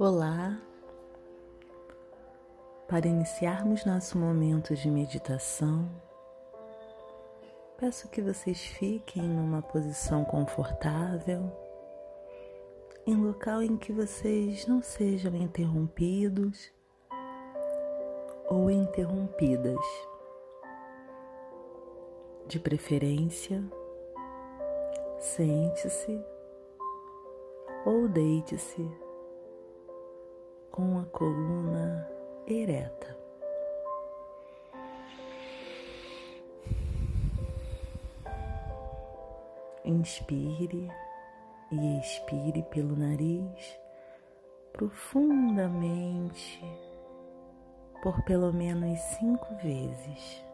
Olá! Para iniciarmos nosso momento de meditação, peço que vocês fiquem numa posição confortável, em local em que vocês não sejam interrompidos ou interrompidas. De preferência, sente-se ou deite-se com a coluna ereta. Inspire e expire pelo nariz profundamente por pelo menos cinco vezes.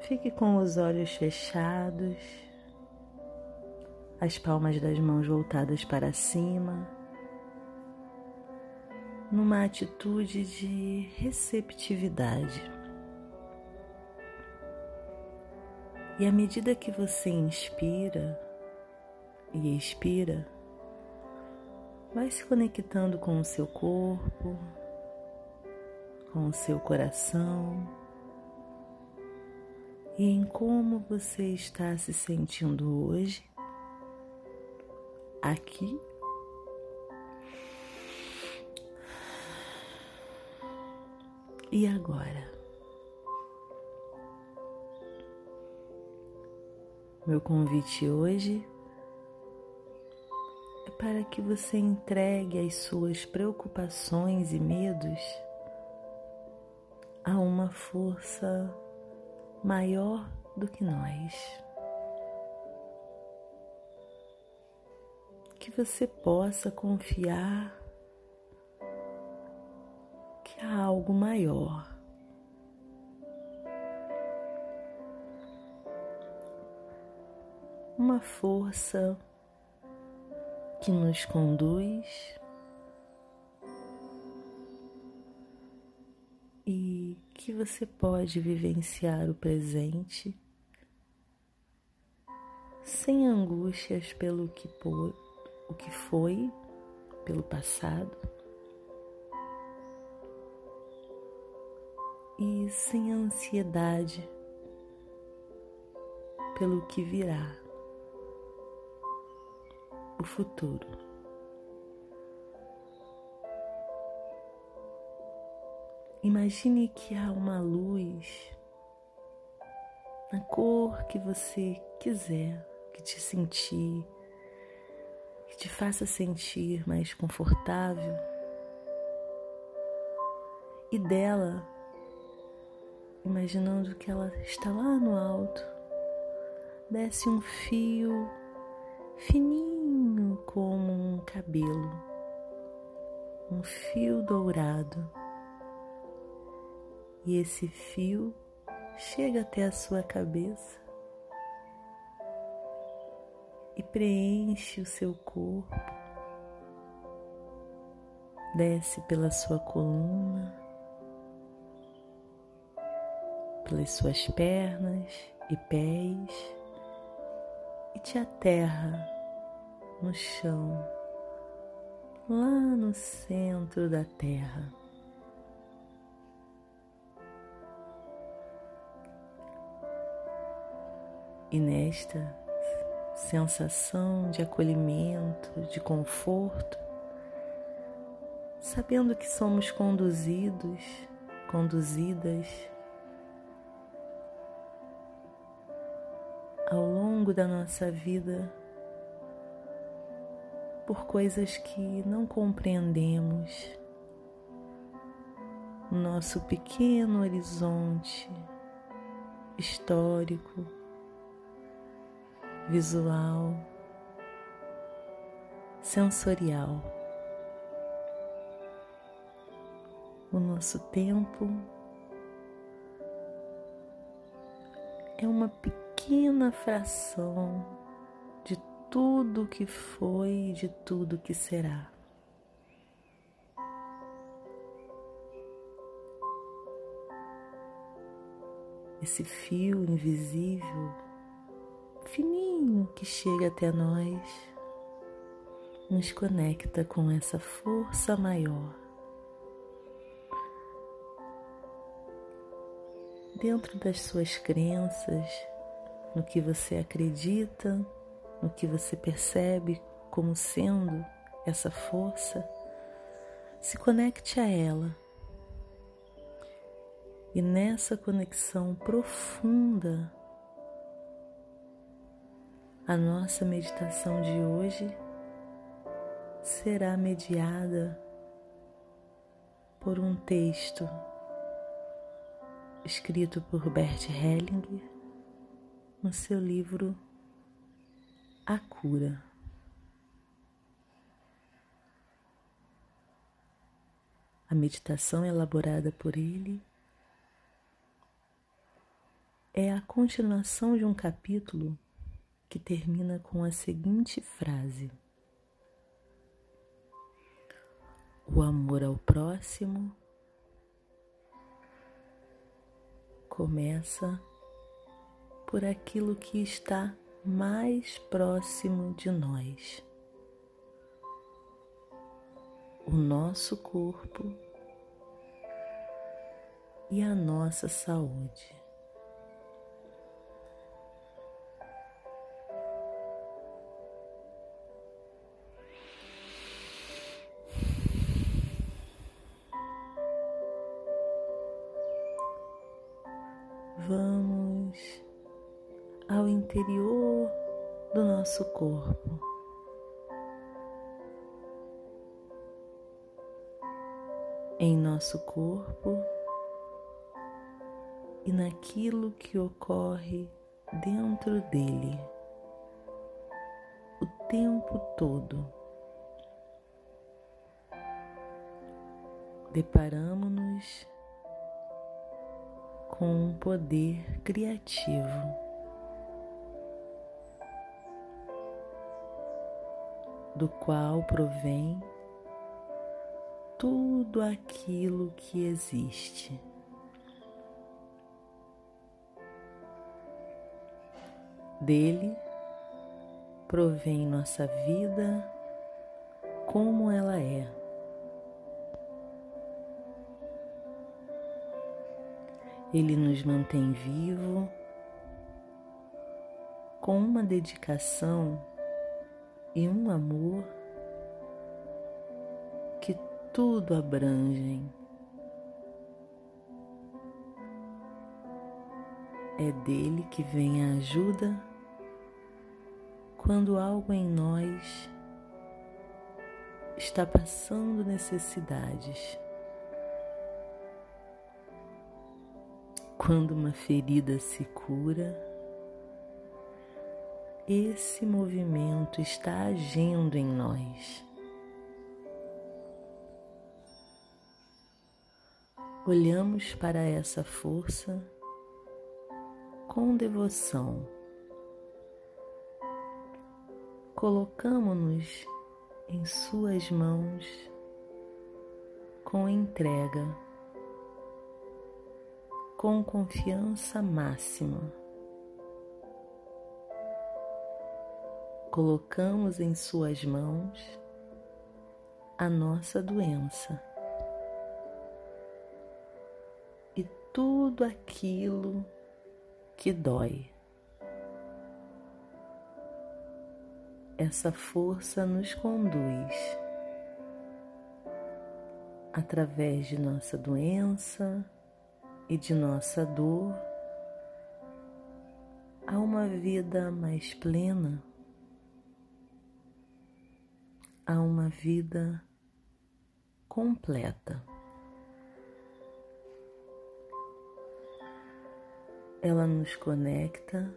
Fique com os olhos fechados, as palmas das mãos voltadas para cima, numa atitude de receptividade. E à medida que você inspira e expira, vai se conectando com o seu corpo, com o seu coração e em como você está se sentindo hoje, aqui. E agora? Meu convite hoje é para que você entregue as suas preocupações e medos a uma força maior do que nós. Que você possa confiar que há algo maior. Uma força que nos conduz que você pode vivenciar o presente sem angústias pelo que, por, o que foi, pelo passado, e sem ansiedade pelo que virá, o futuro. Imagine que há uma luz na cor que você quiser, que te sentir, que te faça sentir mais confortável. E dela, imaginando que ela está lá no alto, desce um fio fininho como um cabelo, um fio dourado e esse fio chega até a sua cabeça e preenche o seu corpo, desce pela sua coluna, pelas suas pernas e pés e te aterra no chão, lá no centro da terra. E nesta sensação de acolhimento, de conforto, sabendo que somos conduzidos, conduzidas ao longo da nossa vida por coisas que não compreendemos, nosso pequeno horizonte histórico, visual, sensorial. O nosso tempo é uma pequena fração de tudo que foi e de tudo que será. Esse fio invisível, fininho que chega até nós, nos conecta com essa força maior dentro das suas crenças, no que você acredita, no que você percebe como sendo essa força, se conecte a ela. E nessa conexão profunda, a nossa meditação de hoje será mediada por um texto escrito por Bert Hellinger no seu livro A Cura. A meditação elaborada por ele é a continuação de um capítulo que termina com a seguinte frase: O amor ao próximo começa por aquilo que está mais próximo de nós. O nosso corpo e a nossa saúde. Interior do nosso corpo. Em nosso corpo e naquilo que ocorre dentro dele o tempo todo. Deparamos-nos com um poder criativo. Do qual provém tudo aquilo que existe. Dele provém nossa vida como ela é. Ele nos mantém vivo com uma dedicação e um amor que tudo abrangem. É dele que vem a ajuda quando algo em nós está passando necessidades. Quando uma ferida se cura, esse movimento está agindo em nós. Olhamos para essa força com devoção. Colocamos-nos em Suas mãos com entrega com confiança máxima. Colocamos em Suas mãos a nossa doença e tudo aquilo que dói. Essa força nos conduz através de nossa doença e de nossa dor a uma vida mais plena, a uma vida completa. ela nos conecta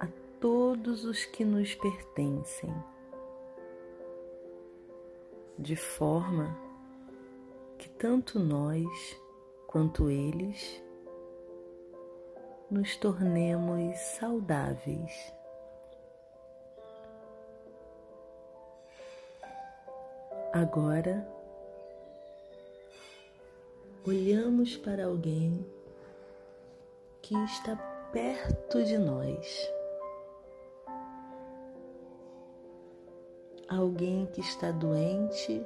a todos os que nos pertencem, de forma que tanto nós quanto eles nos tornemos saudáveis. Agora, olhamos para alguém que está perto de nós. Alguém que está doente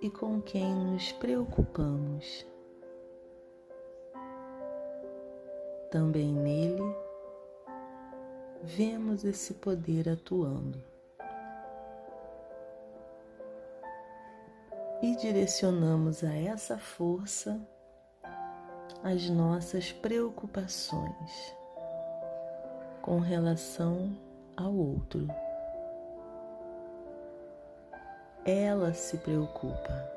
e com quem nos preocupamos. Também nele vemos esse poder atuando. E direcionamos a essa força as nossas preocupações com relação ao outro. Ela se preocupa,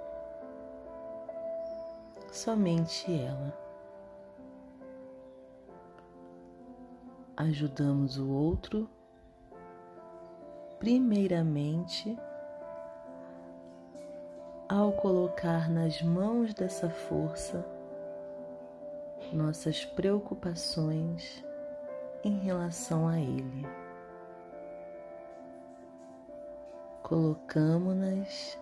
somente ela. ajudamos o outro, primeiramente, ao colocar nas mãos dessa força nossas preocupações em relação a Ele. Colocamos-nas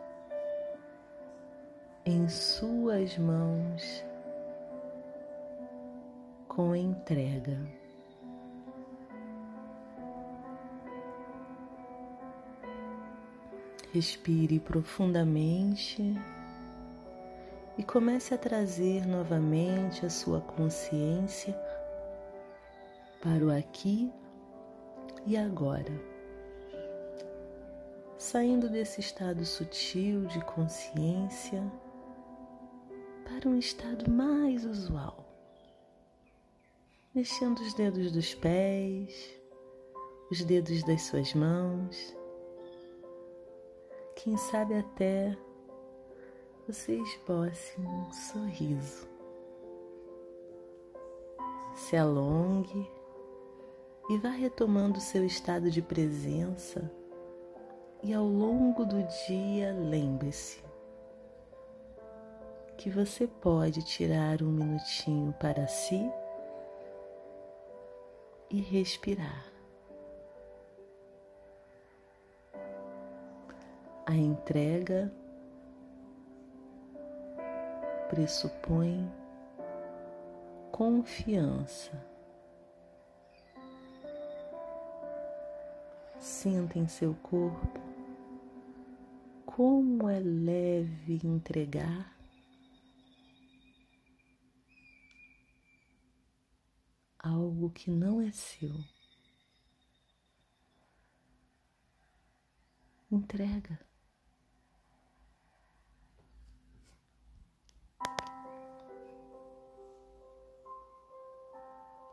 em Suas mãos com entrega. Respire profundamente e comece a trazer novamente a sua consciência para o aqui e agora. Saindo desse estado sutil de consciência para um estado mais usual. Mexendo os dedos dos pés, os dedos das suas mãos quem sabe até você esboce um sorriso. Se alongue e vá retomando seu estado de presença, e ao longo do dia lembre-se que você pode tirar um minutinho para si e respirar. A entrega pressupõe confiança. Sinta em seu corpo como é leve entregar algo que não é seu. Entrega.